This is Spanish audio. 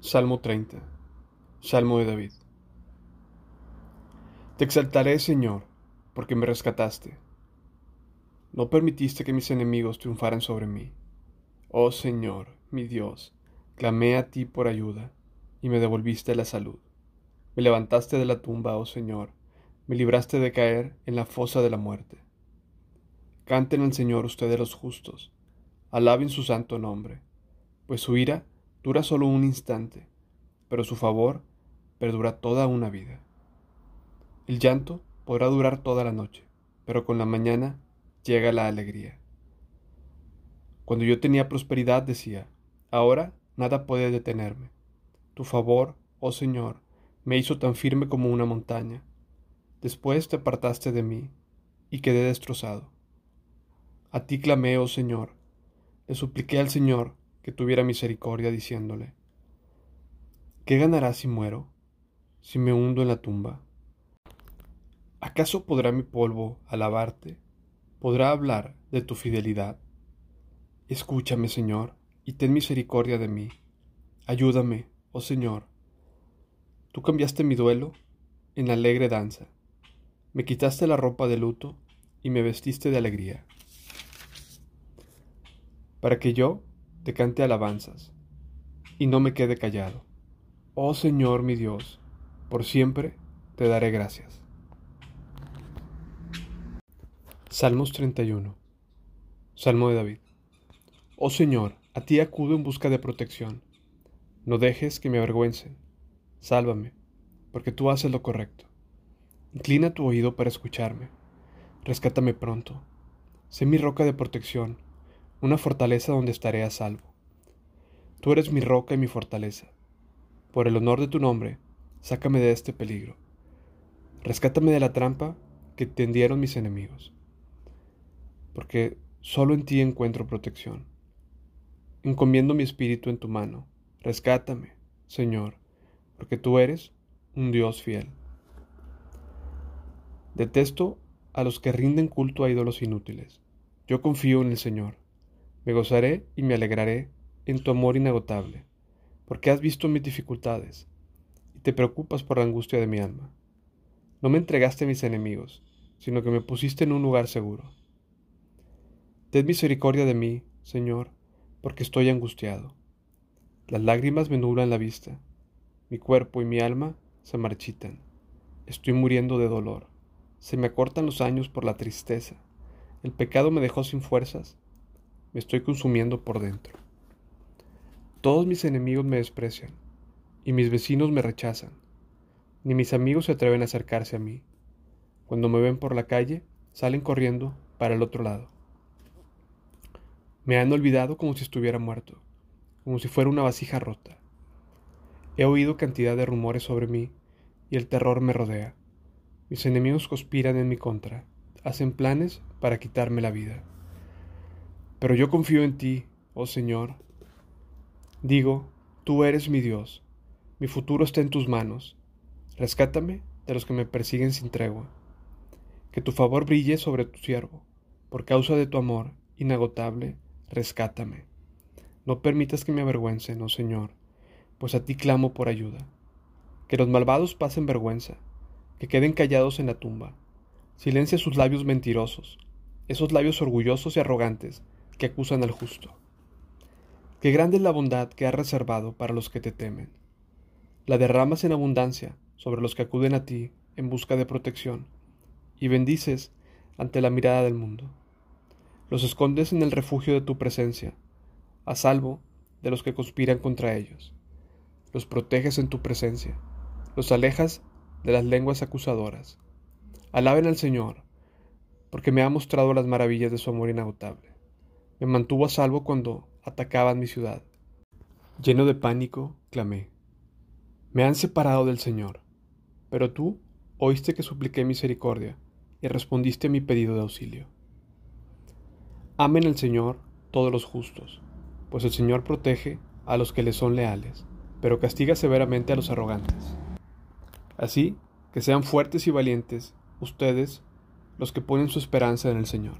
Salmo 30. Salmo de David. Te exaltaré, Señor, porque me rescataste. No permitiste que mis enemigos triunfaran sobre mí. Oh Señor, mi Dios, clamé a ti por ayuda, y me devolviste la salud. Me levantaste de la tumba, oh Señor, me libraste de caer en la fosa de la muerte. Canten al Señor ustedes los justos, alaben su santo nombre, pues su ira dura solo un instante, pero su favor perdura toda una vida. El llanto podrá durar toda la noche, pero con la mañana llega la alegría. Cuando yo tenía prosperidad decía, ahora nada puede detenerme. Tu favor, oh Señor, me hizo tan firme como una montaña. Después te apartaste de mí y quedé destrozado. A ti clamé, oh Señor, le supliqué al Señor que tuviera misericordia, diciéndole, ¿qué ganará si muero, si me hundo en la tumba? ¿Acaso podrá mi polvo alabarte? ¿Podrá hablar de tu fidelidad? Escúchame, Señor, y ten misericordia de mí. Ayúdame, oh Señor. Tú cambiaste mi duelo en alegre danza. Me quitaste la ropa de luto y me vestiste de alegría. Para que yo te cante alabanzas, y no me quede callado. Oh Señor mi Dios, por siempre te daré gracias. Salmos 31 Salmo de David Oh Señor, a ti acudo en busca de protección. No dejes que me avergüencen. Sálvame, porque tú haces lo correcto. Inclina tu oído para escucharme. Rescátame pronto. Sé mi roca de protección una fortaleza donde estaré a salvo. Tú eres mi roca y mi fortaleza. Por el honor de tu nombre, sácame de este peligro. Rescátame de la trampa que tendieron mis enemigos. Porque solo en ti encuentro protección. Encomiendo mi espíritu en tu mano. Rescátame, Señor, porque tú eres un Dios fiel. Detesto a los que rinden culto a ídolos inútiles. Yo confío en el Señor. Me gozaré y me alegraré en tu amor inagotable, porque has visto mis dificultades y te preocupas por la angustia de mi alma. No me entregaste a mis enemigos, sino que me pusiste en un lugar seguro. Ten misericordia de mí, Señor, porque estoy angustiado. Las lágrimas me nublan la vista, mi cuerpo y mi alma se marchitan. Estoy muriendo de dolor. Se me acortan los años por la tristeza. El pecado me dejó sin fuerzas me estoy consumiendo por dentro. Todos mis enemigos me desprecian y mis vecinos me rechazan. Ni mis amigos se atreven a acercarse a mí. Cuando me ven por la calle, salen corriendo para el otro lado. Me han olvidado como si estuviera muerto, como si fuera una vasija rota. He oído cantidad de rumores sobre mí y el terror me rodea. Mis enemigos conspiran en mi contra, hacen planes para quitarme la vida. Pero yo confío en ti, oh Señor. Digo, tú eres mi Dios, mi futuro está en tus manos. Rescátame de los que me persiguen sin tregua. Que tu favor brille sobre tu siervo. Por causa de tu amor inagotable, rescátame. No permitas que me avergüencen, oh Señor, pues a ti clamo por ayuda. Que los malvados pasen vergüenza, que queden callados en la tumba. Silencia sus labios mentirosos, esos labios orgullosos y arrogantes que acusan al justo. Qué grande es la bondad que has reservado para los que te temen. La derramas en abundancia sobre los que acuden a ti en busca de protección, y bendices ante la mirada del mundo. Los escondes en el refugio de tu presencia, a salvo de los que conspiran contra ellos. Los proteges en tu presencia, los alejas de las lenguas acusadoras. Alaben al Señor, porque me ha mostrado las maravillas de su amor inagotable me mantuvo a salvo cuando atacaban mi ciudad. Lleno de pánico, clamé. Me han separado del Señor, pero tú oíste que supliqué misericordia y respondiste a mi pedido de auxilio. Amen al Señor todos los justos, pues el Señor protege a los que le son leales, pero castiga severamente a los arrogantes. Así que sean fuertes y valientes ustedes los que ponen su esperanza en el Señor.